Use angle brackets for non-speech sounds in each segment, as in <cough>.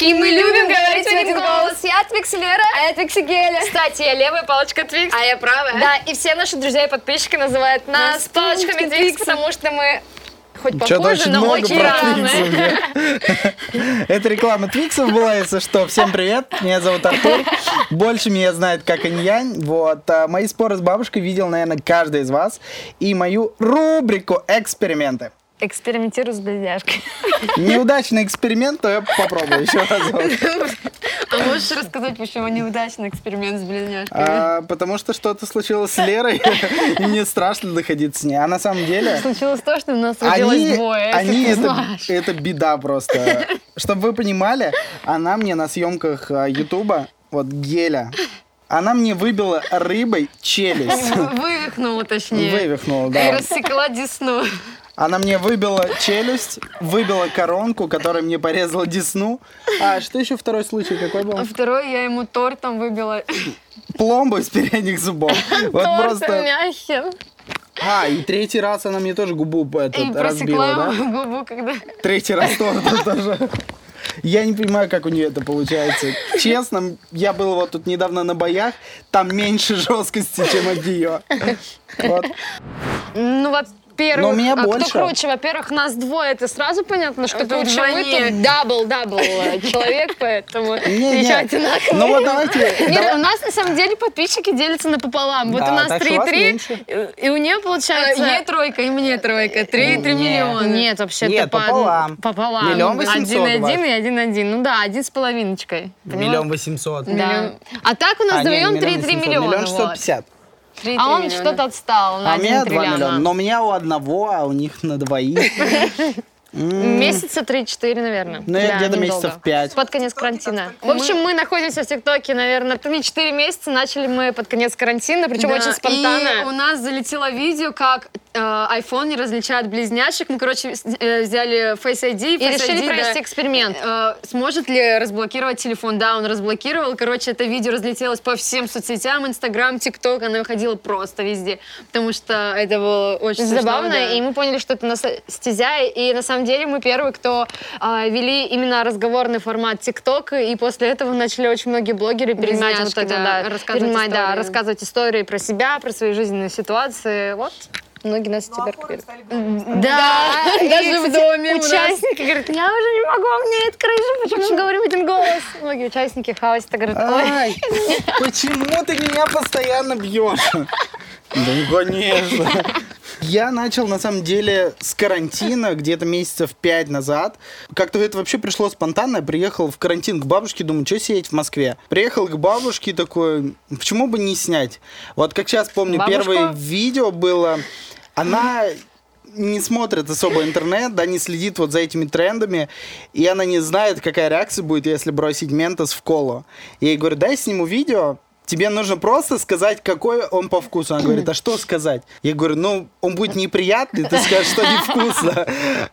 И мы любим говорить в один голос. Я Твикси Лера. А я Твикси Геля. Кстати, я левая палочка Твикс. А я правая. Да, и все наши друзья и подписчики называют нас Нас палочками Твикс, потому что мы хоть очень но много очень разные. <laughs> Это реклама Твиксов была, если что. Всем привет, меня зовут Артур. Больше меня знает как Иньянь. Вот. а Мои споры с бабушкой видел, наверное, каждый из вас. И мою рубрику «Эксперименты». Экспериментирую с близняшкой. Неудачный эксперимент, то я попробую еще раз. А можешь рассказать, почему неудачный эксперимент с близняшками? А, потому что что-то случилось с Лерой, и мне страшно доходить с ней. А на самом деле... Случилось то, что у нас родилось Они, двое, они это, это беда просто. Чтобы вы понимали, она мне на съемках а, Ютуба, вот Геля, она мне выбила рыбой челюсть. Вывихнула, точнее. Вывихнула, И да. рассекла десну. Она мне выбила челюсть, выбила коронку, которая мне порезала десну. А что еще второй случай какой А был? второй я ему тортом выбила. Пломбу из передних зубов. Вот просто... мягким. А, и третий раз она мне тоже губу этот, разбила, да? губу, когда... Третий раз тоже. тоже. Я не понимаю, как у нее это получается. Честно, я был вот тут недавно на боях, там меньше жесткости, чем от нее. Вот. Ну, во-первых, Но у меня а больше. кто круче? Во-первых, нас двое, это сразу понятно, что Это круче. Мы тут double-double <laughs> человек, поэтому Не, еще не. одинаково. Ну вот давайте. Нет, давай- у нас на самом деле подписчики делятся напополам. Вот у нас так что вас 3,3, меньше. и у нее получается... Ей тройка, и мне тройка. Три, три Не. миллиона. Нет, вообще Нет, это по- пополам. Пополам. Миллион восемьсот Один у вас. один и один один. Ну да, один с половиночкой. Миллион восемьсот. Да. А так у нас А, вдвоем миллион 3,3 восемьсот. миллиона. Миллион шестьсот пятьдесят. Три, А три он что-то отстал на А у меня 1 два миллиона. триллиона. Но у меня у одного, а у них на двоих. <laughs> Месяца 3-4, наверное. Ну, я Да, где-то месяцев пять. Под конец карантина. В общем, мы находимся в ТикТоке, наверное, 3-4 месяца. Начали мы под конец карантина, причем очень И у спонтанно. нас залетело видео, как iPhone не различает близняшек. Мы, короче, э, взяли Face ID. И Face решили ID, провести да, эксперимент. э, сможет ли разблокировать телефон? Да, он разблокировал. Короче, это видео разлетелось по всем соцсетям, Инстаграм, ТикТок. Оно выходило просто везде, потому что это было очень смешно, Забавно, да. и мы поняли, что это нас стезя, и на самом деле мы первые, кто а, вели именно разговорный формат ТикТок, и после этого начали очень многие блогеры перенимать вот это, да, да, рассказывать перенимать, да, истории. рассказывать истории про себя, про свои жизненные ситуации, вот. Многие нас теперь. Да, <laughs> даже в доме. Участники говорят, я уже не могу, у меня нет крыши, почему говорю в один голос? Многие участники хавать говорят, ой, Ай, почему ты меня постоянно бьешь? Да ну, конечно. Я начал, на самом деле, с карантина где-то месяцев пять назад. Как-то это вообще пришло спонтанно. Я приехал в карантин к бабушке, думаю, что сидеть в Москве. Приехал к бабушке такой, почему бы не снять? Вот как сейчас помню, Бабушка? первое видео было, она не смотрит особо интернет, да, не следит вот за этими трендами, и она не знает, какая реакция будет, если бросить Ментос в колу. Я ей говорю, дай сниму видео, тебе нужно просто сказать, какой он по вкусу. Она говорит, а что сказать? Я говорю, ну, он будет неприятный, ты скажешь, что невкусно.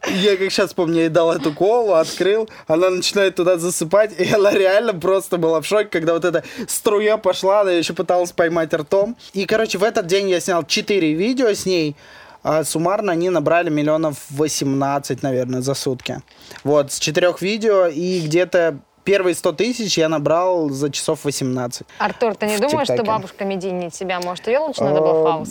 Я как сейчас помню, я ей дал эту колу, открыл, она начинает туда засыпать, и она реально просто была в шоке, когда вот эта струя пошла, она еще пыталась поймать ртом. И, короче, в этот день я снял 4 видео с ней, а суммарно они набрали миллионов 18, наверное, за сутки. Вот, с четырех видео, и где-то первые 100 тысяч я набрал за часов 18. Артур, ты не думаешь, что бабушка медийнее тебя? Может, ее лучше надо было Э, хаос?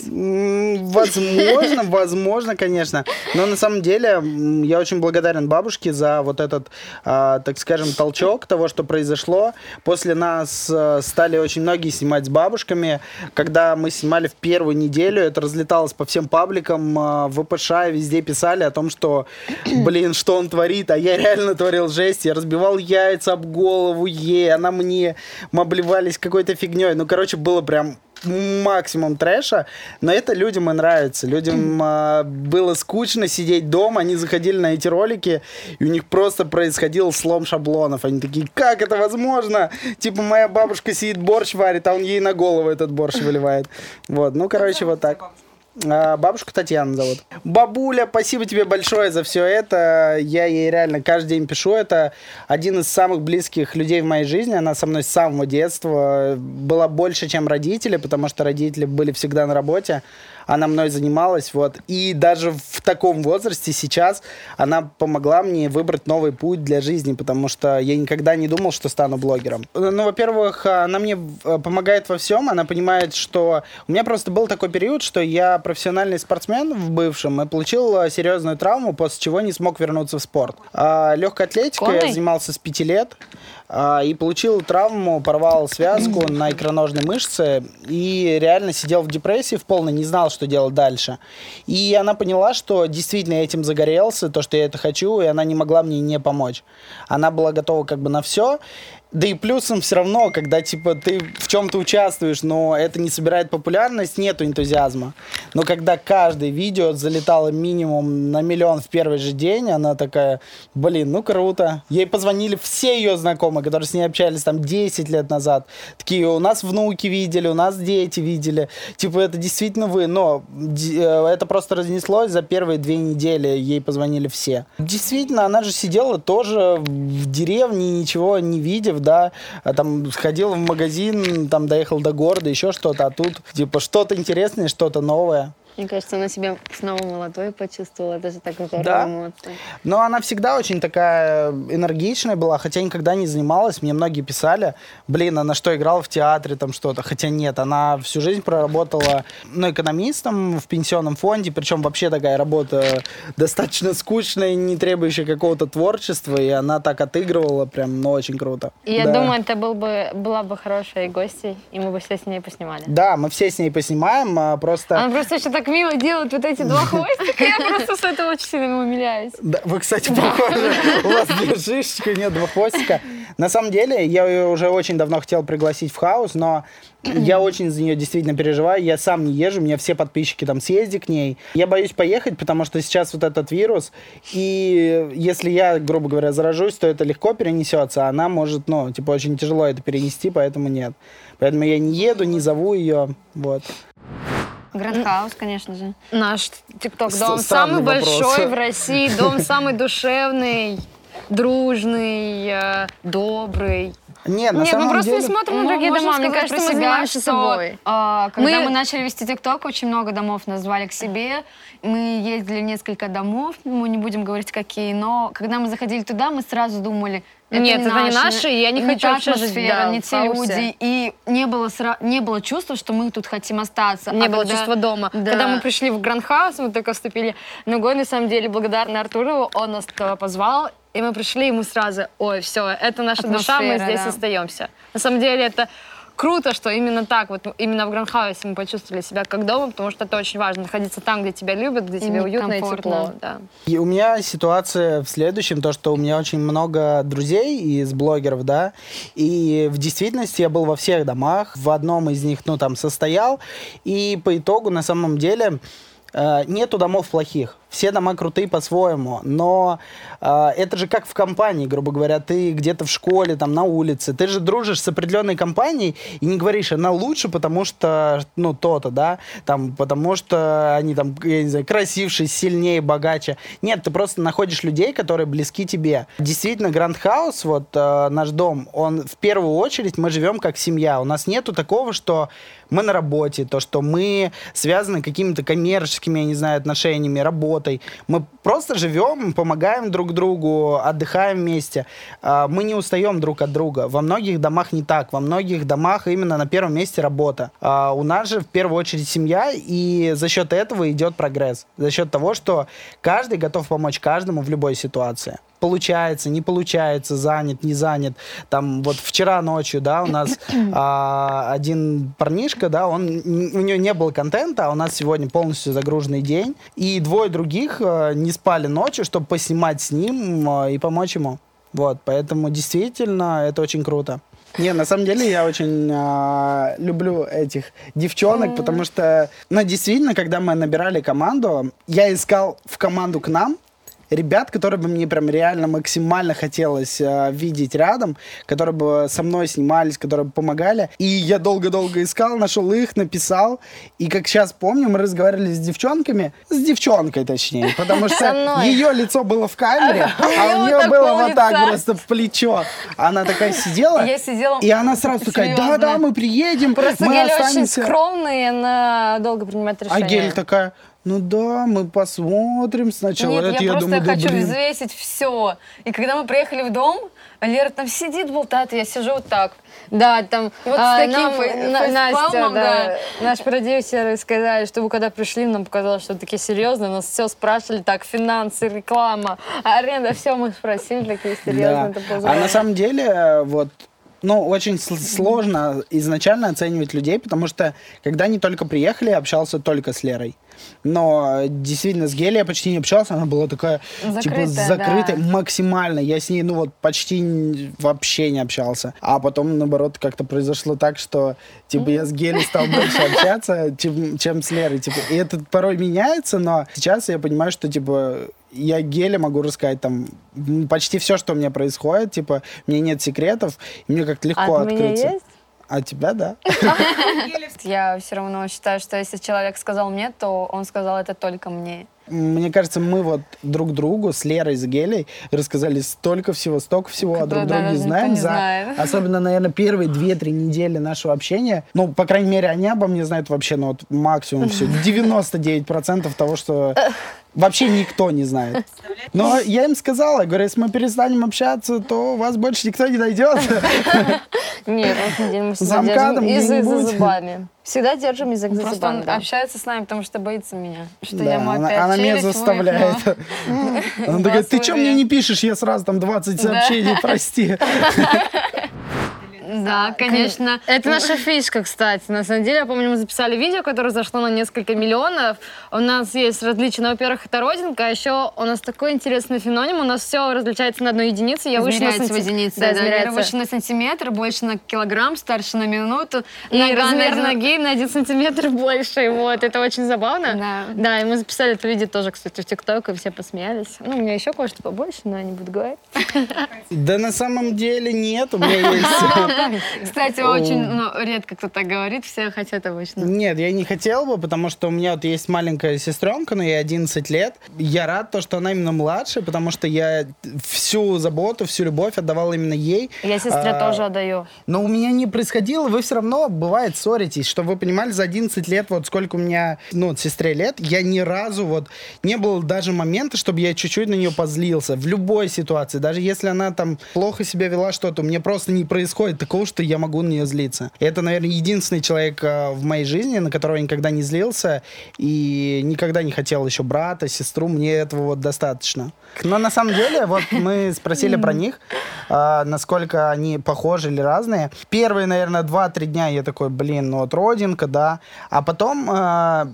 Возможно, <laughs> возможно, конечно. Но на самом деле я очень благодарен бабушке за вот этот, а, так скажем, толчок того, что произошло. После нас а, стали очень многие снимать с бабушками. Когда мы снимали в первую неделю, это разлеталось по всем пабликам, а, в ВПШ, везде писали о том, что, <clears throat> блин, что он творит. А я реально творил жесть. Я разбивал яйца об голову ей, она мне. Мы обливались какой-то фигней. Ну, короче, было прям максимум трэша, но это людям и нравится. Людям а, было скучно сидеть дома, они заходили на эти ролики, и у них просто происходил слом шаблонов. Они такие, как это возможно? Типа, моя бабушка сидит, борщ варит, а он ей на голову этот борщ выливает. Вот, ну, короче, вот так. А, Бабушка Татьяна зовут. Бабуля, спасибо тебе большое за все это. Я ей реально каждый день пишу. Это один из самых близких людей в моей жизни. Она со мной с самого детства. Была больше, чем родители, потому что родители были всегда на работе она мной занималась, вот. И даже в таком возрасте сейчас она помогла мне выбрать новый путь для жизни, потому что я никогда не думал, что стану блогером. Ну, во-первых, она мне э, помогает во всем, она понимает, что у меня просто был такой период, что я профессиональный спортсмен в бывшем и получил э, серьезную травму, после чего не смог вернуться в спорт. А легкой атлетикой Конный? я занимался с пяти лет. А, и получил травму, порвал связку на икроножной мышце и реально сидел в депрессии в полной, не знал, что делать дальше. И она поняла, что действительно я этим загорелся, то, что я это хочу, и она не могла мне не помочь. Она была готова как бы на все. Да и плюсом все равно, когда типа ты в чем-то участвуешь, но это не собирает популярность, нету энтузиазма. Но когда каждое видео залетало минимум на миллион в первый же день, она такая, блин, ну круто. Ей позвонили все ее знакомые, которые с ней общались там 10 лет назад. Такие, у нас внуки видели, у нас дети видели. Типа, это действительно вы. Но э, это просто разнеслось за первые две недели. Ей позвонили все. Действительно, она же сидела тоже в деревне, ничего не видя, да, а там сходил в магазин, там доехал до города, еще что-то, а тут типа что-то интересное, что-то новое. Мне кажется, она себя снова молодой почувствовала. Это же так здорово да. Но она всегда очень такая энергичная была, хотя никогда не занималась. Мне многие писали, блин, она что, играла в театре там что-то? Хотя нет, она всю жизнь проработала ну, экономистом в пенсионном фонде, причем вообще такая работа достаточно скучная, не требующая какого-то творчества, и она так отыгрывала прям, ну, очень круто. Я да. думаю, это был бы, была бы хорошая гостья, и мы бы все с ней поснимали. Да, мы все с ней поснимаем, а просто... Она просто еще так так мило делают вот эти два <laughs> хвостика. Я просто с этого очень сильно умиляюсь. Да, вы, кстати, похожи. У вас две шишечки, нет, два хвостика. На самом деле, я ее уже очень давно хотел пригласить в хаус, но я <clears throat> очень за нее действительно переживаю. Я сам не езжу, у меня все подписчики там съезди к ней. Я боюсь поехать, потому что сейчас вот этот вирус, и если я, грубо говоря, заражусь, то это легко перенесется, а она может, ну, типа, очень тяжело это перенести, поэтому нет. Поэтому я не еду, не зову ее, вот. Грандхаус, конечно же. Наш ТикТок-дом самый большой в России, дом <laughs> самый душевный, дружный, э, добрый. Нет, на Нет, самом мы просто деле... не смотрим на другие дома. Мне кажется, мы занимаемся собой. А, когда мы... мы начали вести ТикТок, очень много домов назвали к себе. Мы ездили в несколько домов, мы не будем говорить какие, но когда мы заходили туда, мы сразу думали, это Нет, не это наши, не наши, я не, не хочу вообще жить да, не те люди. И не было, сра... не было чувства, что мы тут хотим остаться. Не а было когда... чувства дома. Да. Когда мы пришли в Грандхаус, мы только вступили на год, на самом деле, благодарны Артуру, он нас позвал, и мы пришли, и мы сразу, ой, все, это наша Атмосфера, душа, мы здесь да. остаемся. На самом деле это круто, что именно так, вот именно в Грандхаусе мы почувствовали себя как дома, потому что это очень важно, находиться там, где тебя любят, где и тебе уютно комфортно. и тепло. Да. И у меня ситуация в следующем, то, что у меня очень много друзей из блогеров, да, и в действительности я был во всех домах, в одном из них, ну, там, состоял, и по итогу, на самом деле, э, нету домов плохих все дома крутые по-своему, но э, это же как в компании, грубо говоря, ты где-то в школе, там, на улице, ты же дружишь с определенной компанией и не говоришь, она лучше, потому что, ну, то-то, да, там, потому что они там, я не знаю, красившие, сильнее, богаче. Нет, ты просто находишь людей, которые близки тебе. Действительно, Гранд Хаус, вот э, наш дом, он в первую очередь, мы живем как семья. У нас нету такого, что мы на работе, то, что мы связаны какими-то коммерческими, я не знаю, отношениями, работой, работой. Мы просто живем, помогаем друг другу, отдыхаем вместе. А, мы не устаем друг от друга. Во многих домах не так. Во многих домах именно на первом месте работа. А, у нас же в первую очередь семья, и за счет этого идет прогресс. За счет того, что каждый готов помочь каждому в любой ситуации получается, не получается, занят, не занят. Там вот вчера ночью, да, у нас <coughs> а, один парнишка, да, он, у него не было контента, а у нас сегодня полностью загруженный день, и двое других а, не спали ночью, чтобы поснимать с ним а, и помочь ему. Вот, поэтому действительно это очень круто. Не, на самом деле я очень э, люблю этих девчонок, потому что, ну, действительно, когда мы набирали команду, я искал в команду к нам ребят, которые бы мне прям реально максимально хотелось э, видеть рядом, которые бы со мной снимались, которые бы помогали. И я долго-долго искал, нашел их, написал. И как сейчас помню, мы разговаривали с девчонками, с девчонкой точнее, потому что ее лицо было в камере, <laughs> а у нее было вот так просто в плечо. Она такая сидела, и она сразу такая, да-да, мы приедем, мы Геля очень скромная, она долго принимает решения. А Гель такая, ну да, мы посмотрим сначала. Нет, Это, я, я просто думаю, хочу да, блин. взвесить все. И когда мы приехали в дом, Лера там сидит, болтает, и я сижу вот так. Да, там И вот а, с таким нам, На- Настя, да. Наш продюсер сказали, что вы когда пришли, нам показалось, что такие серьезные, нас все спрашивали, так, финансы, реклама, аренда, все мы спросили, такие серьезные. Да. А на самом деле, вот, ну, очень сл- сложно изначально оценивать людей, потому что, когда они только приехали, я общался только с Лерой. Но действительно, с Гелей я почти не общался, она была такая, типа, Закрытая, закрытая да. максимально. Я с ней, ну, вот, почти вообще не общался. А потом, наоборот, как-то произошло так, что, типа, я с Гелей стал больше общаться, чем, чем с Лерой. Типа, и это порой меняется, но сейчас я понимаю, что, типа, я Геле могу рассказать там почти все, что у меня происходит. Типа, мне нет секретов, и мне как-то легко А от меня открыться. есть? А тебя, да? <laughs> Я все равно считаю, что если человек сказал мне, то он сказал это только мне. Мне кажется, мы вот друг другу с Лерой, с Гелей рассказали столько всего, столько всего, а друг Да, друга да, не никто знаем. не за- знает. <laughs> Особенно, наверное, первые две-три недели нашего общения. Ну, по крайней мере, они обо мне знают вообще, ну, вот максимум все. <laughs> 99% того, что вообще никто не знает. Но я им сказала, говорю, если мы перестанем общаться, то вас больше никто не найдет. Нет, вот неделю мы всегда держим язык за зубами. Всегда держим язык за Просто зубами. он да. общается с нами, потому что боится меня. Что я ему она, опять она меня заставляет. Она такая, ты что мне не пишешь? Я сразу там 20 сообщений, прости. <laughs> Да, конечно. Это наша фишка, кстати. На самом деле, я помню, мы записали видео, которое зашло на несколько миллионов. У нас есть различия. Ну, во-первых, это родинка, а еще у нас такой интересный феноним. У нас все различается на одной единице. Я вышла на Измеряется в единице, Да, да, измеряется. Выше на сантиметр, больше на килограмм, старше на минуту. И Нога на размер один- ноги на один сантиметр <laughs> больше. Вот, это очень забавно. Да. Да, и мы записали это видео тоже, кстати, в ТикТок, и все посмеялись. Ну, у меня еще кое-что побольше, но я не буду говорить. <laughs> Да на самом деле нет, у меня <laughs> есть... Кстати, очень ну, редко кто так говорит, все хотят обычно. Нет, я не хотел бы, потому что у меня вот есть маленькая сестренка, но ей 11 лет. Я рад, то, что она именно младшая, потому что я всю заботу, всю любовь отдавал именно ей. Я сестре А, тоже отдаю. Но у меня не происходило, вы все равно, бывает, ссоритесь. Чтобы вы понимали, за 11 лет, вот сколько у меня, ну, сестре лет, я ни разу вот не было даже момента, чтобы я чуть-чуть на нее позлился. В любой ситуации, даже если она там плохо себя вела что-то, мне просто не происходит такого, что я могу на нее злиться. Это, наверное, единственный человек э, в моей жизни, на которого я никогда не злился и никогда не хотел еще брата, сестру. Мне этого вот достаточно. Но на самом деле, вот мы <laughs> спросили про них, а, насколько они похожи или разные. Первые, наверное, 2-3 дня я такой, блин, ну вот родинка, да. А потом а,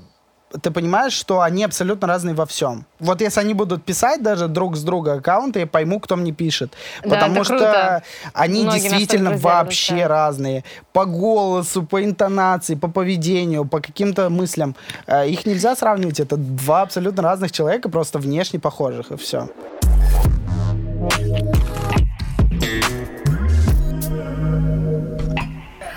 ты понимаешь, что они абсолютно разные во всем. Вот если они будут писать даже друг с друга аккаунты, я пойму, кто мне пишет. Да, Потому что круто. они Многие действительно вообще друзья. разные. По голосу, по интонации, по поведению, по каким-то мыслям. Э, Их нельзя сравнивать. Это два абсолютно разных человека, просто внешне похожих, и все.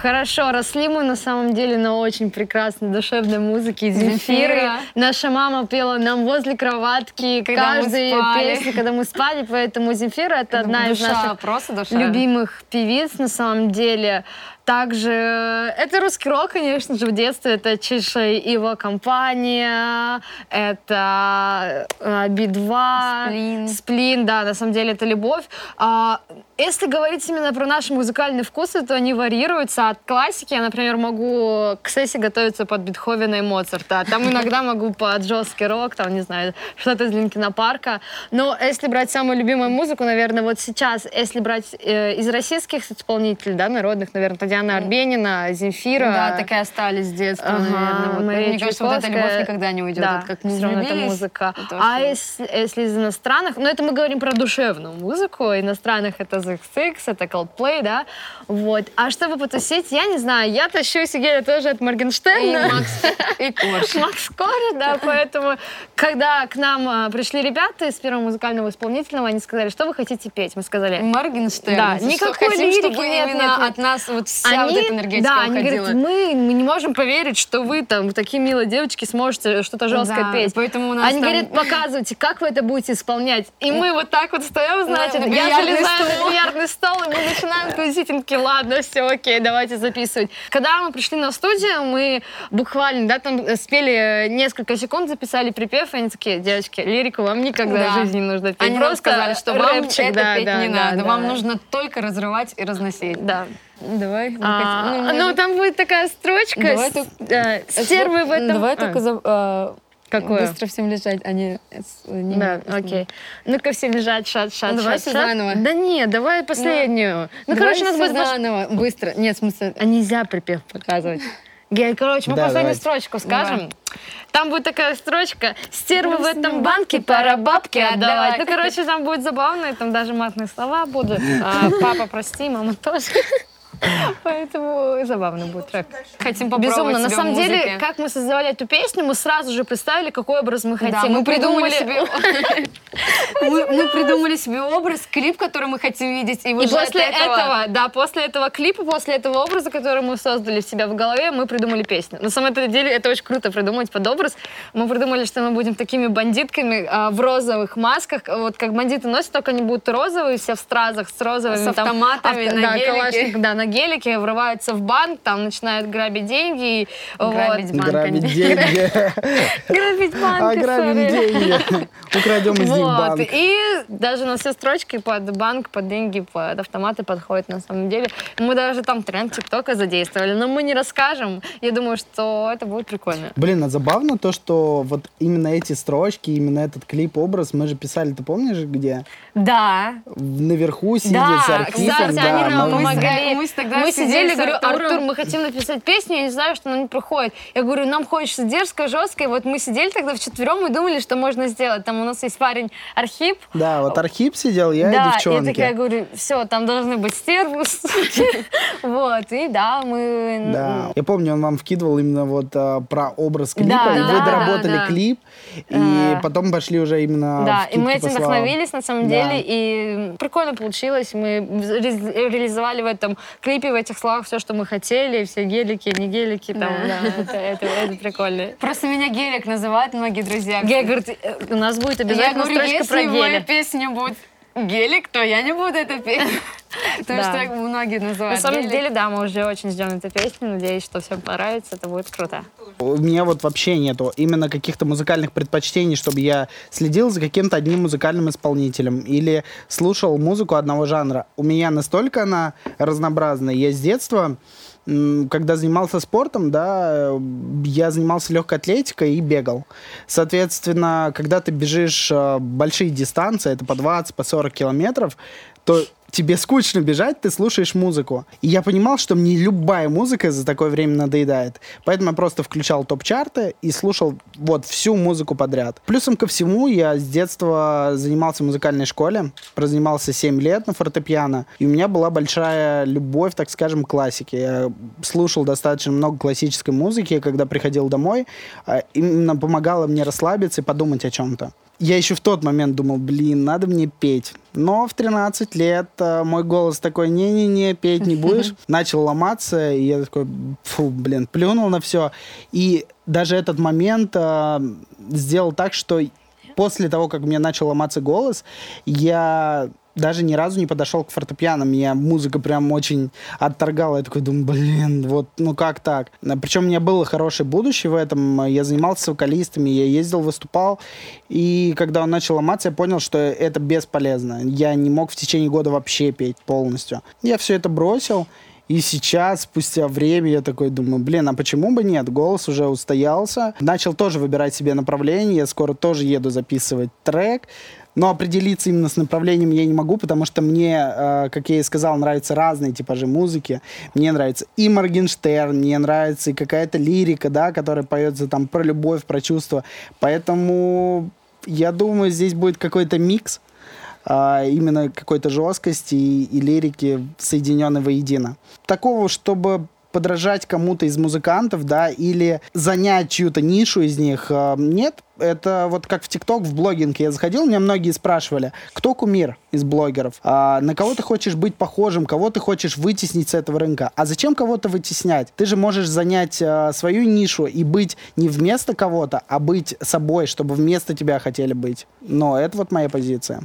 Хорошо, росли мы на самом деле на очень прекрасной душевной музыке Земфиры. Земфира. Наша мама пела нам возле кроватки Когда спали. песню, когда мы спали, поэтому Земфира это одна из наших просто любимых певиц на самом деле. Также э, это русский рок, конечно же, в детстве. Это Чиша и его компания, это э, Би-2, Сплин. Сплин, да, на самом деле это любовь. А, если говорить именно про наши музыкальные вкусы, то они варьируются от классики. Я, например, могу к сессии готовиться под Бетховена и Моцарта. Там иногда могу под жесткий рок, там, не знаю, что-то из Линкина Парка. Но если брать самую любимую музыку, наверное, вот сейчас, если брать э, из российских исполнителей, да, народных, наверное, Татьяна Диана Арбенина, Земфира. Да, так и остались с детства, ага, наверное. Вот. Мария Мне кажется, вот эта любовь никогда не уйдет. Да, вот как мы все равно это музыка. Это а если, если из иностранных, ну это мы говорим про душевную музыку, иностранных это The XX, это Coldplay, да, вот. А чтобы потусить, я не знаю, я тащу Сигеля тоже от Моргенштерна. И Макс, и Корж. <laughs> Макс Корж, да, поэтому, когда к нам а, пришли ребята из первого музыкального исполнительного, они сказали, что вы хотите петь? Мы сказали... Моргенштерн. Да, никакой лирики нет, нет, от нас вот вся они, вот эта энергетика Да, они говорят, мы, мы не можем поверить, что вы там, такие милые девочки, сможете что-то жесткое да, петь. Поэтому у нас они там... говорят, показывайте, как вы это будете исполнять. И мы вот так вот встаем, значит, я залезаю на бильярдный стол, и мы начинаем тусить, и такие, ладно, все, окей, давайте записывать. Когда мы пришли на студию, мы буквально, да, там спели несколько секунд, записали припев, и они такие, девочки, лирику вам никогда да. в жизни не нужно петь. Они Просто сказали, что вам рэпчик, это да, петь да, не да, надо, да, вам да. нужно только разрывать и разносить. Да. Давай. А, ну, ну, там будет такая строчка. Давай с, так, э, стервы в этом. Давай а. только за, а, Какое? Быстро всем лежать, а не... не да, окей. Ну-ка всем лежать, шат, шат, ну, давай шат, заново. Да нет, давай последнюю. Ну, ну короче, у нас будет... заново, быстро. Нет, в смысле... А нельзя припев показывать. <laughs> Короче, мы да, последнюю давай. строчку скажем. Давай. Там будет такая строчка «Стервы в этом банке, пора бабки отдавать». Ну, короче, там будет забавно, и там даже матные слова будут. <laughs> А, папа, прости, мама тоже. <laughs> <laughs> Поэтому забавно будет трек. Хотим попробовать Безумно. На самом музыке. деле, как мы создавали эту песню, мы сразу же представили, какой образ мы хотим. Да, мы, мы придумали себе... <laughs> <laughs> мы, придумали себе образ, клип, который мы хотим видеть. И, и после этого... да, после этого клипа, после этого образа, который мы создали в себя в голове, мы придумали песню. На самом деле, это очень круто придумать под образ. Мы придумали, что мы будем такими бандитками а, в розовых масках. Вот как бандиты носят, только они будут розовые, все в стразах с розовыми. С автоматами там, на да, гелике. Да, на гелике, врываются в банк, там начинают грабить деньги. Грабить вот. банк. Грабить деньги. <laughs> Грабить банк. А грабить деньги. Украдем из них банк. И даже на все строчки под банк, под деньги, под автоматы подходят на самом деле. Мы даже там тренд ТикТока задействовали, но мы не расскажем. Я думаю, что это будет прикольно. Блин, а забавно то, что вот именно эти строчки, именно этот клип-образ мы же писали, ты помнишь, где? Да. Наверху сидя да, с архивом. Кстати, да, они нам мы... помогали. Мы, тогда мы сидели, говорю, Артур, мы хотим написать песню, я не знаю, что она не проходит. Я говорю, нам хочется дерзко, жестко. И вот мы сидели тогда вчетвером и думали, что можно сделать. Там у нас есть парень Архип. Да, вот Архип сидел, я да, и девчонки. Да, я такая говорю, все, там должны быть стервы, <laughs> Вот, и да, мы... Да, я помню, он вам вкидывал именно вот а, про образ клипа, и вы доработали клип, и потом пошли уже именно Да, и мы этим вдохновились, на самом деле, и прикольно получилось. Мы реализовали в этом клипе, в этих словах все, что мы хотели, все гелики, не гелики, там, да, это, это, это прикольно. Просто меня гелик называют многие друзья. Гелик говорит, «Э, у нас будет обязательно я говорю, строчка про гелик. если песня будет гелик, то я не буду это петь. <laughs> Потому да. что многие называют На самом гелик. деле, да, мы уже очень ждем эту песню. Надеюсь, что всем понравится. Это будет круто. У меня вот вообще нету именно каких-то музыкальных предпочтений, чтобы я следил за каким-то одним музыкальным исполнителем или слушал музыку одного жанра. У меня настолько она разнообразная. Я с детства когда занимался спортом, да, я занимался легкой атлетикой и бегал. Соответственно, когда ты бежишь э, большие дистанции, это по 20, по 40 километров, то тебе скучно бежать, ты слушаешь музыку. И я понимал, что мне любая музыка за такое время надоедает. Поэтому я просто включал топ-чарты и слушал вот всю музыку подряд. Плюсом ко всему, я с детства занимался в музыкальной школе, прозанимался 7 лет на фортепиано, и у меня была большая любовь, так скажем, к классике. Я слушал достаточно много классической музыки, когда приходил домой, а именно помогало мне расслабиться и подумать о чем-то я еще в тот момент думал, блин, надо мне петь. Но в 13 лет э, мой голос такой, не-не-не, петь не будешь. <laughs> Начал ломаться, и я такой, фу, блин, плюнул на все. И даже этот момент э, сделал так, что после того, как меня начал ломаться голос, я даже ни разу не подошел к фортепиано. Меня музыка прям очень отторгала. Я такой думаю, блин, вот ну как так? Причем у меня было хорошее будущее в этом. Я занимался вокалистами, я ездил, выступал. И когда он начал ломаться, я понял, что это бесполезно. Я не мог в течение года вообще петь полностью. Я все это бросил. И сейчас, спустя время, я такой думаю, блин, а почему бы нет? Голос уже устоялся. Начал тоже выбирать себе направление. Я скоро тоже еду записывать трек Но определиться именно с направлением я не могу, потому что мне, э, как я и сказал, нравятся разные типажи музыки. Мне нравится и Моргенштерн, мне нравится и какая-то лирика, да, которая поется там про любовь, про чувства. Поэтому я думаю, здесь будет какой-то микс а, именно какой-то жесткости и, и лирики, соединенной воедино. Такого, чтобы подражать кому-то из музыкантов, да, или занять чью-то нишу из них, э, нет, это вот как в ТикТок, в блогинг я заходил, меня многие спрашивали, кто кумир из блогеров, а, на кого ты хочешь быть похожим, кого ты хочешь вытеснить с этого рынка. А зачем кого-то вытеснять? Ты же можешь занять а, свою нишу и быть не вместо кого-то, а быть собой, чтобы вместо тебя хотели быть. Но это вот моя позиция.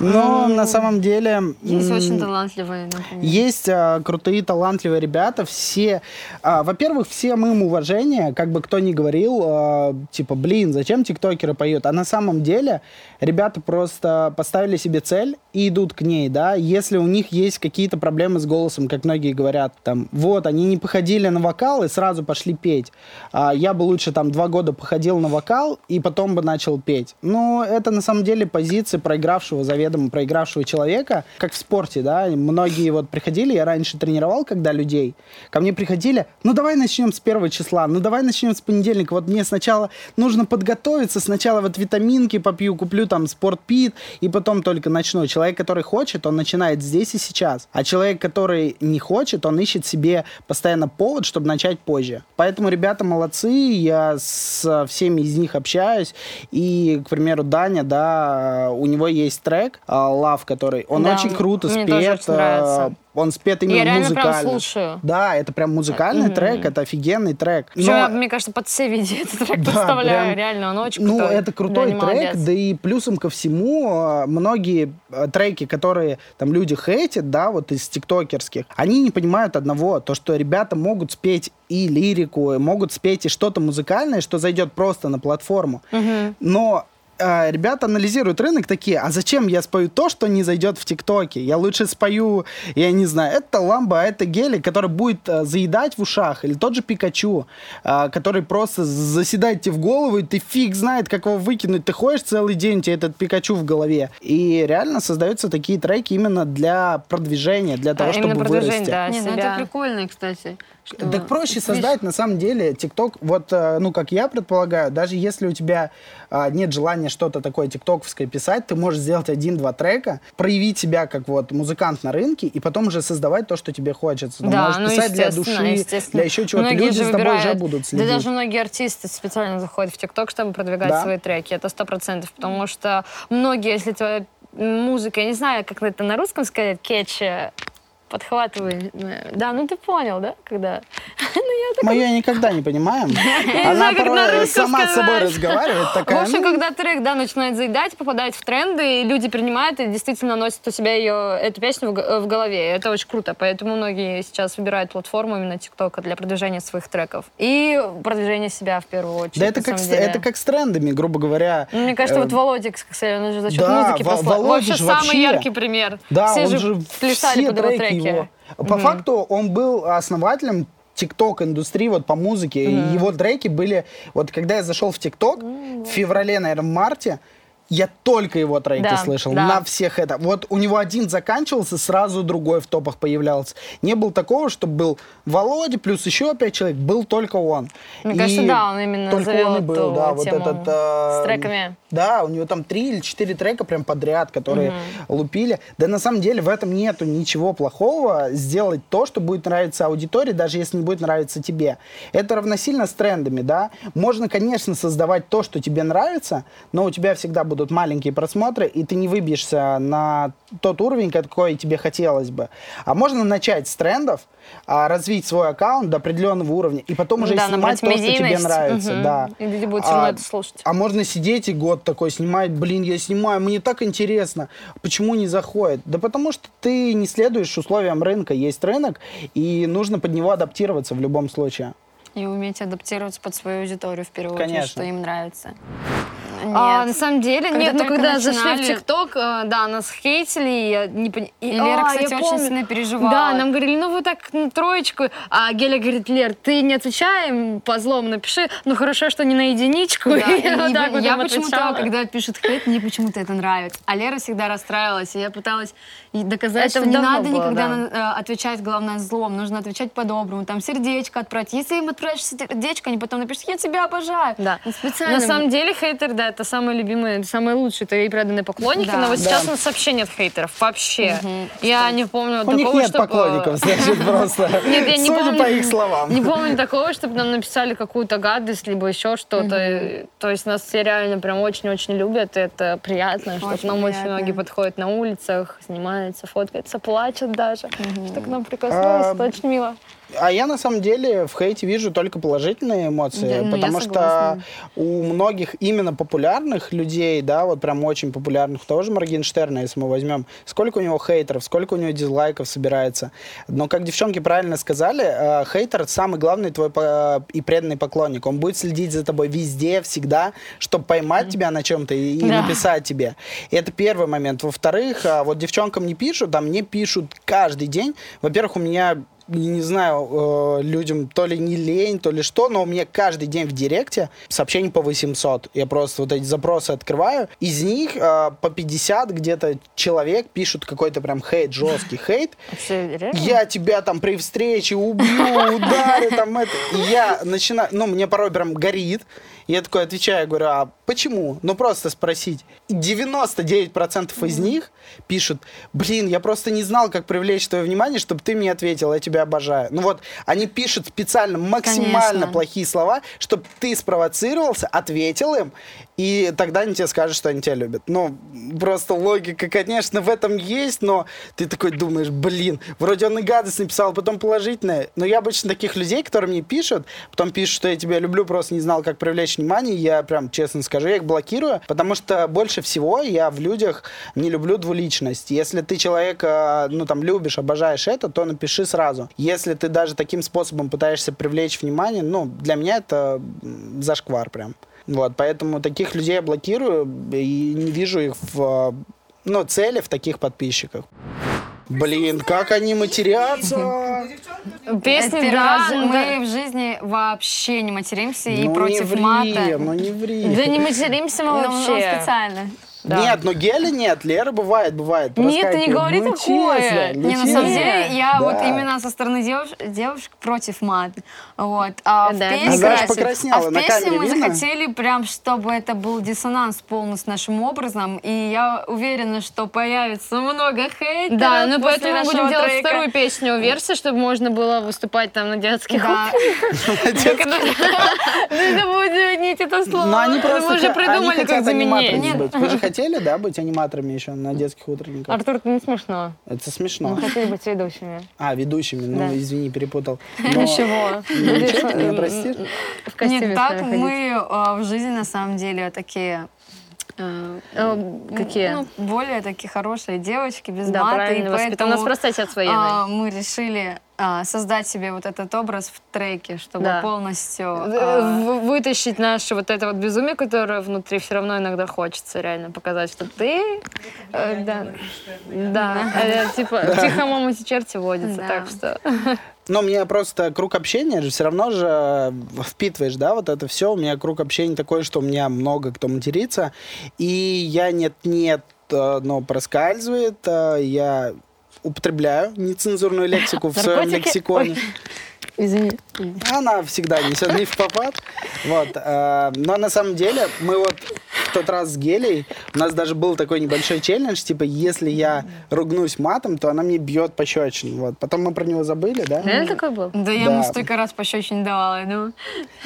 Но mm. на самом деле... Есть очень талантливые, например. Есть а, крутые, талантливые ребята. Все, а, во-первых, все мы им уважение, как бы кто ни говорил, а, типа, блин, зачем тиктокеры поют, а на самом деле ребята просто поставили себе цель и идут к ней, да, если у них есть какие-то проблемы с голосом, как многие говорят, там, вот, они не походили на вокал и сразу пошли петь, а, я бы лучше там два года походил на вокал и потом бы начал петь. Но это на самом деле позиция проигравшего, заведомо проигравшего человека, как в спорте, да, многие вот приходили, я раньше тренировал, когда людей, ко мне приходили, ну давай начнем с первого числа, ну давай начнем с понедельника, вот мне сначала нужно подготовить готовиться. Сначала вот витаминки попью, куплю там спортпит, и потом только начну. Человек, который хочет, он начинает здесь и сейчас. А человек, который не хочет, он ищет себе постоянно повод, чтобы начать позже. Поэтому ребята молодцы, я с всеми из них общаюсь. И, к примеру, Даня, да, у него есть трек Love, который он да, очень круто спет. Он спет именно Я реально музыкально. прям слушаю. Да, это прям музыкальный mm-hmm. трек, это офигенный трек. Но... я, мне кажется, под все виде <laughs> этот трек да, представляю, прям... реально, он очень ну, крутой. Это крутой да, трек, молодец. да и плюсом ко всему, а, многие а, треки, которые там люди хейтят, да, вот из тиктокерских, они не понимают одного, то, что ребята могут спеть и лирику, могут спеть и что-то музыкальное, что зайдет просто на платформу. Mm-hmm. Но а, ребята анализируют рынок такие, а зачем я спою то, что не зайдет в ТикТоке? Я лучше спою, я не знаю, это ламба, а это гелик, который будет а, заедать в ушах, или тот же Пикачу, а, который просто заседает тебе в голову, и ты фиг знает, как его выкинуть. Ты ходишь целый день, у тебя этот Пикачу в голове. И реально создаются такие треки именно для продвижения, для того, а, чтобы вырасти. Да, Нет, ну это прикольно, кстати. Что... Так проще создать, на самом деле, ТикТок, вот, э, ну, как я предполагаю, даже если у тебя а, нет желания что-то такое тиктоковское писать, ты можешь сделать один-два трека, проявить себя как вот музыкант на рынке, и потом уже создавать то, что тебе хочется. Ну, да, можешь ну, писать для души, для еще чего-то. Люди с тобой уже будут следить. Да даже многие артисты специально заходят в ТикТок, чтобы продвигать да? свои треки. Это сто процентов, потому что многие, если твоя музыка, я не знаю, как это на русском сказать, кетч, подхватываю. Да, ну ты понял, да, когда... <laughs> ну, я Мы ее никогда не понимаем. <laughs> Она порой сама с собой разговаривает. <laughs> В общем, когда трек да, начинает заедать, попадает в тренды, и люди принимают и действительно носят у себя ее, эту песню в, голове. Это очень круто. Поэтому многие сейчас выбирают платформу именно ТикТока для продвижения своих треков. И продвижения себя в первую очередь. Да это как, с, это как с трендами, грубо говоря. Ну, мне кажется, э, вот Володик, кстати, он же за счет да, музыки послал. Вообще самый яркий пример. Да, все же, же плясали под его треки его. По mm факту он был основателем тикток индустрии вот по музыке. mm Его треки были... Вот когда я зашел в тикток mm в феврале, наверное, в марте, я только его треки да, слышал. Да. На всех это. Вот у него один заканчивался, сразу другой в топах появлялся. Не было такого, чтобы был Володя плюс еще пять человек. Был только он. Мне и кажется, да, он именно только он и был, да, вот этот. Э, с треками. Да, у него там три или четыре трека прям подряд, которые угу. лупили. Да на самом деле в этом нету ничего плохого. Сделать то, что будет нравиться аудитории, даже если не будет нравиться тебе. Это равносильно с трендами, да. Можно, конечно, создавать то, что тебе нравится, но у тебя всегда будут маленькие просмотры, и ты не выбьешься на тот уровень, какой тебе хотелось бы. А можно начать с трендов, а, развить свой аккаунт до определенного уровня, и потом уже да, снимать то, что тебе нравится. Угу. Да. И люди будут а, это слушать. А можно сидеть и год такой снимать, блин, я снимаю, мне так интересно. Почему не заходит? Да потому что ты не следуешь условиям рынка. Есть рынок, и нужно под него адаптироваться в любом случае. И уметь адаптироваться под свою аудиторию в первую Конечно. очередь, что им нравится. А, на самом деле, когда нет, ну когда начинали... зашли в ТикТок, э, да, нас хейтили, и я не поняла. И Лера, а, кстати, очень помню. сильно переживала. Да, нам говорили, ну вы так ну, троечку, а Геля говорит, Лер, ты не отвечай по злому, напиши, ну хорошо, что не на единичку. Да, <laughs> и, и, вот вот я почему-то, когда пишут хейт, мне почему-то это нравится. А Лера всегда расстраивалась, и я пыталась доказать, это что не надо было, никогда да. э, отвечать, главное, злом, нужно отвечать по-доброму, там сердечко отправить. Если им отправишь сердечко, они потом напишут, я тебя обожаю. Да. Специально. На самом деле хейтер, да, это самый любимый, это самый лучший, это и преданные поклонники, да. но вот да. сейчас у нас вообще нет хейтеров, вообще. Угу. Я не помню у такого, них нет чтобы... поклонников, значит, просто. <laughs> Нет, я не Судя помню, по их словам. Не помню такого, чтобы нам написали какую-то гадость, либо еще что-то. То есть нас все реально прям очень-очень любят, и это приятно, что к нам очень многие подходят на улицах, снимаются, фоткаются, плачут даже, что к нам прикоснулись, это очень мило. А я на самом деле в хейте вижу только положительные эмоции, да, ну, потому что у многих именно популярных людей, да, вот прям очень популярных, тоже Моргенштерна, если мы возьмем, сколько у него хейтеров, сколько у него дизлайков собирается. Но, как девчонки правильно сказали, э, хейтер самый главный твой и преданный поклонник. Он будет следить за тобой везде, всегда, чтобы поймать тебя на чем-то и, да. написать тебе. И это первый момент. Во-вторых, э, вот девчонкам не пишут, а мне пишут каждый день. Во-первых, у меня не знаю, э, людям то ли не лень, то ли что, но у меня каждый день в директе сообщений по 800. Я просто вот эти запросы открываю. Из них э, по 50 где-то человек пишут какой-то прям хейт, жесткий хейт. <laughs> Я тебя там при встрече убью, <laughs> ударю, там это. И я начинаю, ну, мне порой прям горит. Я такой отвечаю, говорю, а почему? Ну, просто спросить. 99% из них пишут, блин, я просто не знал, как привлечь твое внимание, чтобы ты мне ответил, я тебя обожаю. Ну вот, они пишут специально максимально Конечно. плохие слова, чтобы ты спровоцировался, ответил им, и тогда они тебе скажут, что они тебя любят. Ну, просто логика, конечно, в этом есть, но ты такой думаешь, блин, вроде он и гадость написал, потом положительное. Но я обычно таких людей, которые мне пишут, потом пишут, что я тебя люблю, просто не знал, как привлечь внимание, я прям, честно скажу, я их блокирую, потому что больше всего я в людях не люблю двуличность. Если ты человека, ну, там, любишь, обожаешь это, то напиши сразу. Если ты даже таким способом пытаешься привлечь внимание, ну, для меня это зашквар прям. Вот, поэтому таких людей я блокирую и не вижу их в ну, цели в таких подписчиках. Блин, как они матерятся! Песни, да, мы в жизни вообще не материмся и ну, против не ври, мата. Ну не ври. Да не материмся мы ну, вообще. специально. Да. Нет, но Гели нет, Лера бывает, бывает. Нет, ты не говори ну, такое. Честно, ну, не, на самом деле, я да. вот именно со стороны девуш... девушек против мат. Вот. А да. в песне, знаешь, покраснела, а в песне мы видно? захотели прям, чтобы это был диссонанс полностью нашим образом, и я уверена, что появится много хейта. Да, ну поэтому мы будем делать трека. вторую песню версии, чтобы можно было выступать там на детских да. <laughs> Ну это будет заменить это слово. Но они просто Мы уже придумали, как заменить. <laughs> Хотели, да, быть аниматорами еще на детских утренниках? Артур, это не смешно. Это смешно. Мы хотели быть ведущими. А, ведущими. Ну, да. извини, перепутал. Ничего. Ничего, ты меня простишь? Нет, так мы а, в жизни на самом деле такие а, э, Какие? Ну, более такие хорошие девочки, без да, мата. Правильно, и поэтому у нас просто отец военный. А, мы решили а, создать себе вот этот образ в треке, чтобы да. полностью... А... Вытащить наше вот это вот безумие, которое внутри все равно иногда хочется реально показать, что ты... Э, да, да, э, типа, тихо мама черти водится, так что... Но у меня просто круг общения же все равно же впитываешь, да, вот это все. У меня круг общения такой, что у меня много кто матерится. И я нет-нет, э, но проскальзывает. Э, я употребляю нецензурную лексику в своем лексиконе. Извини. Она всегда несет не в попад. Вот. Э, но на самом деле мы вот в тот раз с Гелей, у нас даже был такой небольшой челлендж, типа, если я ругнусь матом, то она мне бьет пощечину. Вот. Потом мы про него забыли, да? Реально такой был? Да, я ему столько раз пощечин давала. Ну.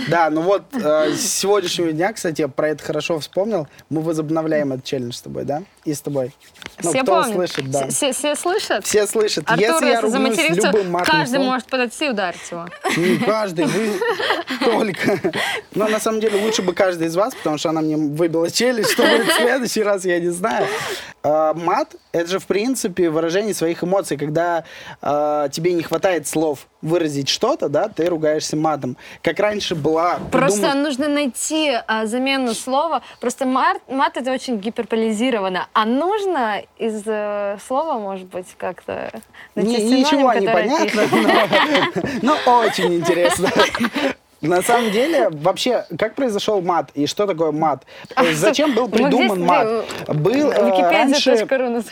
Да, ну вот э, с сегодняшнего дня, кстати, я про это хорошо вспомнил, мы возобновляем этот челлендж с тобой, да? И с тобой. Ну, все кто помнят. слышит, да. Все, все слышат? Все слышат. Артур, если, я ругнусь любым матом... Каждый может подойти и ударить его. <laughs> Не каждый, вы <laughs> только. Но на самом деле лучше бы каждый из вас, потому что она мне выбила челюсть, что будет в следующий раз, я не знаю. Э, мат это же в принципе выражение своих эмоций, когда э, тебе не хватает слов выразить что-то, да, ты ругаешься матом. Как раньше была... Просто придумать... нужно найти а, замену слова. Просто мат, мат это очень гиперполизировано. А нужно из э, слова, может быть, как-то найти Ничего не понятно, <laughs> но очень интересно. На самом деле, вообще, как произошел мат и что такое мат? Зачем был придуман мат? Был э, раньше...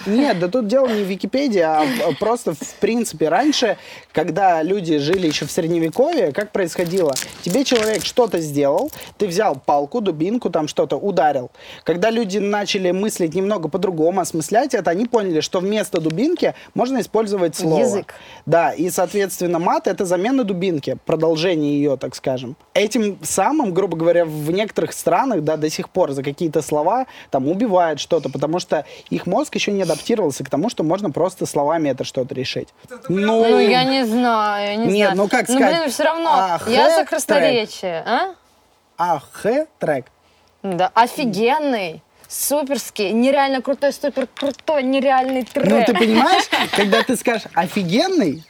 Нет, да тут дело не в Википедии, а просто в принципе. Раньше, когда люди жили еще в Средневековье, как происходило? Тебе человек что-то сделал, ты взял палку, дубинку, там что-то ударил. Когда люди начали мыслить немного по-другому, осмыслять это, они поняли, что вместо дубинки можно использовать слово. Язык. Да, и, соответственно, мат — это замена дубинки, продолжение ее, так сказать скажем. Этим самым, грубо говоря, в некоторых странах, да, до сих пор за какие-то слова там убивают что-то, потому что их мозг еще не адаптировался к тому, что можно просто словами это что-то решить. Ну, ну я не знаю, я не Нет, знаю. ну как сказать? Ну, блин, все равно, а, я за красноречие, а? А, х трек. Да, офигенный суперский, нереально крутой, супер крутой, нереальный трек. Ну, ты понимаешь, когда ты скажешь офигенный,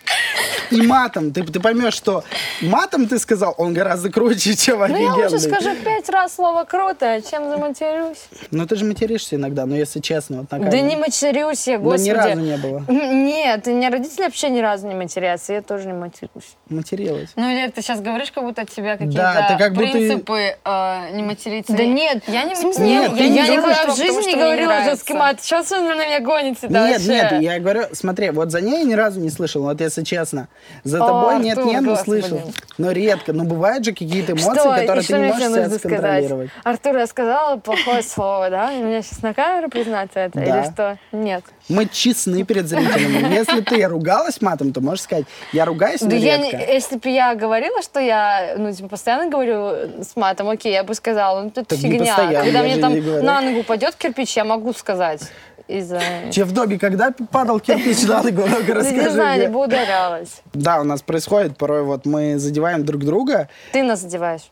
и матом. Ты, ты поймешь, что матом ты сказал, он гораздо круче, чем офигенный. Ну, я лучше скажу пять раз слово «круто», чем заматерюсь. Ну, ты же материшься иногда, но если честно. Вот да не матерюсь я, господи. Да ни разу не было. <laughs> Нет, у меня родители вообще ни разу не матерятся, я тоже не матерюсь. Материлась. Ну, или ты сейчас говоришь, как будто от тебя какие-то да, как принципы будто... э, не материться. Да нет, я не матерюсь. Нет, я, я никогда в жизни не говорила жесткий мат. Сейчас вы на меня гоните? Нет, нет, я говорю, смотри, вот за ней я ни разу не слышал, вот если честно. За тобой нет, нет, ну слышал. Но редко. Но бывают же какие-то эмоции, что? которые ты не можешь себя сконтролировать. Артур, я сказала плохое слово, да? И мне сейчас на камеру признаться это? Или что? Нет. Мы честны перед зрителями. Если ты ругалась матом, то можешь сказать, я ругаюсь, но да редко. Я, если бы я говорила, что я ну, типа, постоянно говорю с матом, окей, я бы сказала, ну это фигня. Когда мне там на ногу пойдет кирпич, я могу сказать из-за... Тебе в доме когда падал кирпич <laughs> на ногу? Расскажи Не знаю, либо ударялась. Да, у нас происходит порой, вот мы задеваем друг друга. Ты нас задеваешь.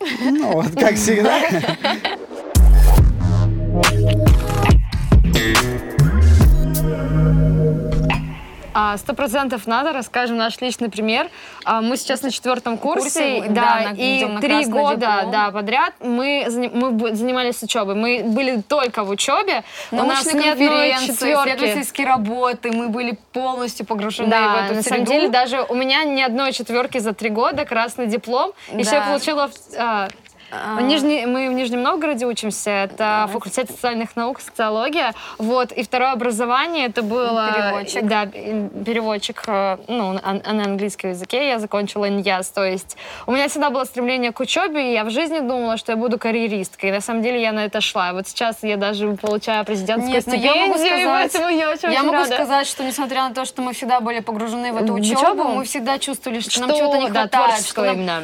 Ну, вот как всегда. <laughs> сто процентов надо, расскажем наш личный пример. А, мы сейчас на четвертом курсе, курсе да, да и три года да, подряд мы, мы занимались учебой. Мы были только в учебе. У нас одной исследовательские работы, мы были полностью погружены да, в эту на среду. самом деле даже у меня ни одной четверки за три года, красный диплом. Да. Еще я получила а, а... Нижний, мы в Нижнем Новгороде учимся, это факультет социальных наук, социология. Вот, и второе образование это было... Переводчик. Да, переводчик, э, ну, на английском языке. Я закончила НЯС, то есть у меня всегда было стремление к учебе, и я в жизни думала, что я буду карьеристкой. И на самом деле я на это шла. Вот сейчас я даже получаю президентскую Нет, стипендию, я могу сказать, поэтому я очень, Я очень могу рада. сказать, что несмотря на то, что мы всегда были погружены в эту учебу, учебу? мы всегда чувствовали, что, что нам чего-то не да, хватает, что нам именно.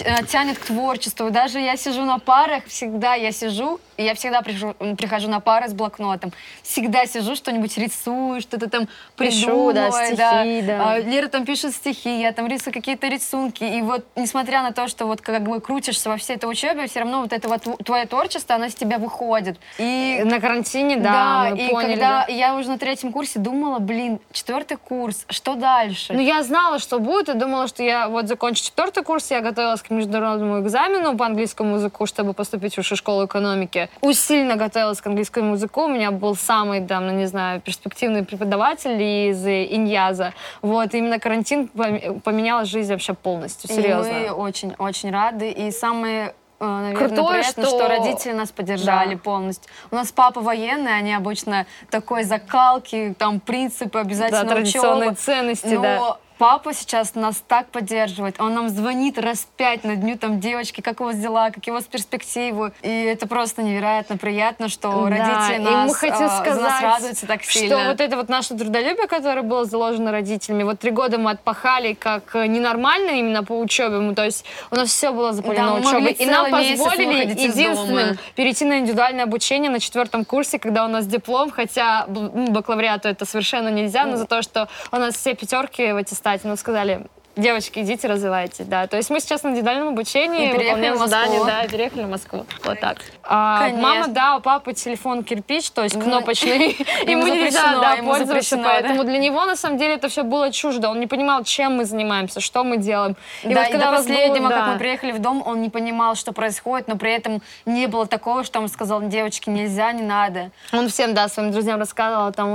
Э, тянет к творчеству. Даже я сижу на парах, всегда я сижу, и я всегда прихожу, прихожу на пары с блокнотом. Всегда сижу, что-нибудь рисую, что-то там Пишу, да, стихи, да. да. А, Лера там пишет стихи, я там рисую какие-то рисунки. И вот, несмотря на то, что вот как бы крутишься во всей этой учебе, все равно вот это вот твое творчество, оно из тебя выходит. И на карантине, да, да мы и поняли, когда да. я уже на третьем курсе думала, блин, четвертый курс, что дальше? Ну, я знала, что будет, и думала, что я вот закончу четвертый курс, я готовилась к международному экзамену по английскому языку, чтобы поступить в высшую школу экономики. Усиленно готовилась к английскому языку. У меня был самый, там, ну, не знаю, перспективный преподаватель из Иньяза. Вот, и именно карантин поменял жизнь вообще полностью, серьезно. И мы очень-очень рады. И самое э, наверное, Крутое, приятно, что... что родители нас поддержали да. полностью. У нас папа военный, они обычно такой закалки, там принципы обязательно да, традиционные учебы. ценности, но да папа сейчас нас так поддерживает. Он нам звонит раз пять на дню, там, девочки, как вас дела, как у вас перспективы. И это просто невероятно приятно, что да, родители нас, мы хотим сказать, нас радуются так сильно. Что вот это вот наше трудолюбие, которое было заложено родителями, вот три года мы отпахали как ненормально именно по учебе. Мы, то есть у нас все было запалено да, учебой. И нам позволили единственным перейти на индивидуальное обучение на четвертом курсе, когда у нас диплом, хотя бакалавриату это совершенно нельзя, но за то, что у нас все пятерки в аттестате, но сказали, девочки, идите, развивайтесь, да. То есть мы сейчас на индивидуальном обучении, и выполняем задание, да, переехали в Москву. Вот так. А, мама, да, у папы телефон кирпич, то есть кнопочный. <laughs> Ему нельзя, да, пользоваться, поэтому для него, на самом деле, это все было чуждо. Он не понимал, чем мы занимаемся, что мы делаем. И да, вот когда и последнего, как мы приехали в дом, он не понимал, что происходит, но при этом не было такого, что он сказал, девочки, нельзя, не надо. Он всем, да, своим друзьям рассказывал, там,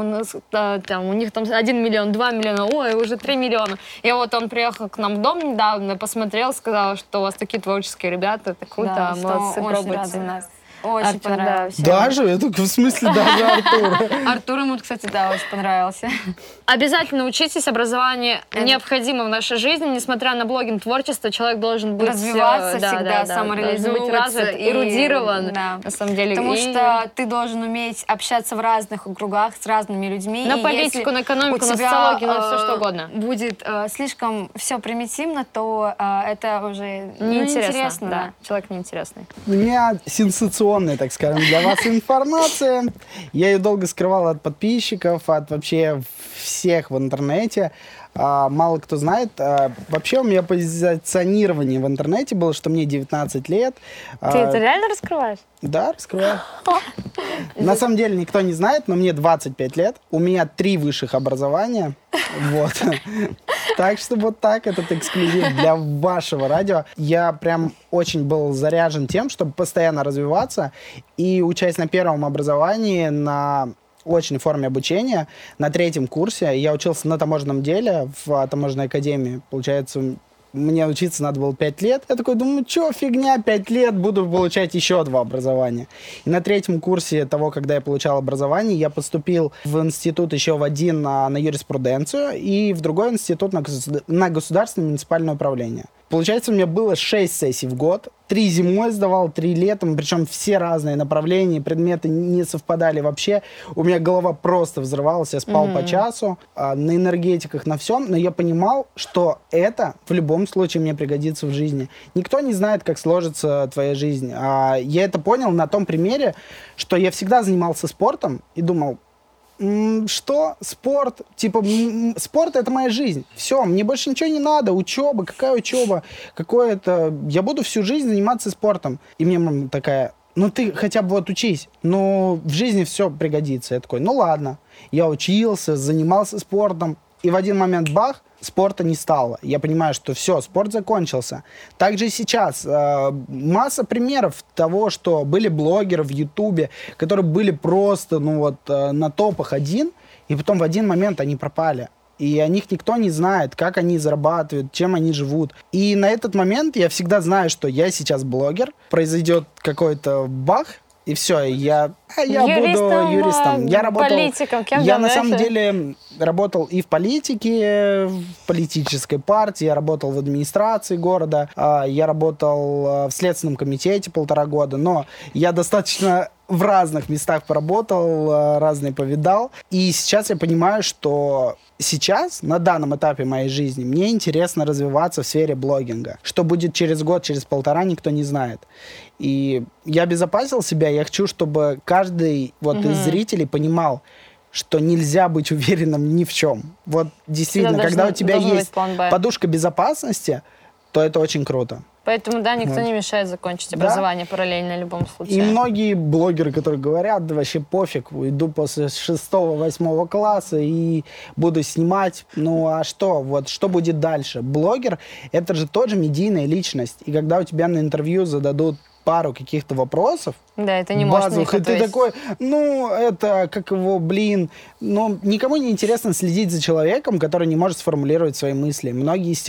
у них там один миллион, два миллиона, ой, уже три миллиона. И вот он приехал к нам в дом недавно, посмотрел, сказал, что у вас такие творческие ребята, это круто, да, молодцы, пробуйте. нас. Очень Артур, понравился. Даже? Это в смысле даже Артур? Артур ему, кстати, да, очень понравился. Обязательно учитесь, образование необходимо в нашей жизни, несмотря на блогинг творчество, человек должен быть... Развиваться да, всегда, да, самореализовываться. быть развит, и, эрудирован, да. на самом деле. Потому и... что ты должен уметь общаться в разных кругах с разными людьми. На политику, на экономику, на социологию, на все что угодно. будет э, слишком все примитивно, то э, это уже неинтересно. да. Человек неинтересный. Меня сенсационно информационная, так скажем, для вас информация. Я ее долго скрывал от подписчиков, от вообще всех в интернете. А, мало кто знает. А, вообще у меня позиционирование в интернете было, что мне 19 лет. Ты а, это реально раскрываешь? Да, раскрываю. <laughs> На самом деле никто не знает, но мне 25 лет. У меня три высших образования. <laughs> Вот. Так что вот так этот эксклюзив для вашего радио. Я прям очень был заряжен тем, чтобы постоянно развиваться и учась на первом образовании на очной форме обучения. На третьем курсе я учился на таможенном деле в таможенной академии. Получается, мне учиться надо было 5 лет. Я такой думаю, что фигня, 5 лет, буду получать еще два образования. И на третьем курсе того, когда я получал образование, я поступил в институт еще в один на, на юриспруденцию и в другой институт на, на государственное муниципальное управление. Получается, у меня было 6 сессий в год. Три зимой сдавал, три летом, причем все разные направления, предметы не совпадали вообще. У меня голова просто взрывалась, я спал mm-hmm. по часу а, на энергетиках, на всем, но я понимал, что это в любом случае мне пригодится в жизни. Никто не знает, как сложится твоя жизнь. А я это понял на том примере, что я всегда занимался спортом и думал, что спорт, типа, спорт это моя жизнь. Все, мне больше ничего не надо, учеба, какая учеба, какое-то... Я буду всю жизнь заниматься спортом. И мне мама такая, ну ты хотя бы вот учись, но в жизни все пригодится. Я такой, ну ладно. Я учился, занимался спортом, и в один момент бах, спорта не стало. Я понимаю, что все, спорт закончился. Также и сейчас э, масса примеров того, что были блогеры в Ютубе, которые были просто, ну вот, э, на топах один, и потом в один момент они пропали. И о них никто не знает, как они зарабатывают, чем они живут. И на этот момент я всегда знаю, что я сейчас блогер, произойдет какой-то бах, и все, я, а я юристом, буду юристом. Я работал, политиком, кем я на самом деле работал и в политике, в политической партии, я работал в администрации города, а, я работал в Следственном комитете полтора года, но я достаточно в разных местах поработал, разные повидал. И сейчас я понимаю, что сейчас, на данном этапе моей жизни, мне интересно развиваться в сфере блогинга. Что будет через год, через полтора, никто не знает. И я обезопасил себя, я хочу, чтобы каждый вот угу. из зрителей понимал, что нельзя быть уверенным ни в чем. Вот действительно, Всегда когда должен, у тебя есть подушка безопасности, то это очень круто. Поэтому, да, никто вот. не мешает закончить образование да? параллельно в любом случае. И многие блогеры, которые говорят, да вообще пофиг, уйду после шестого, восьмого класса и буду снимать. Ну а что? Вот что будет дальше? Блогер — это же тоже медийная личность. И когда у тебя на интервью зададут пару каких-то вопросов, да, это не базовых, может и ты такой, ну, это, как его, блин, ну, никому не интересно следить за человеком, который не может сформулировать свои мысли. Многие из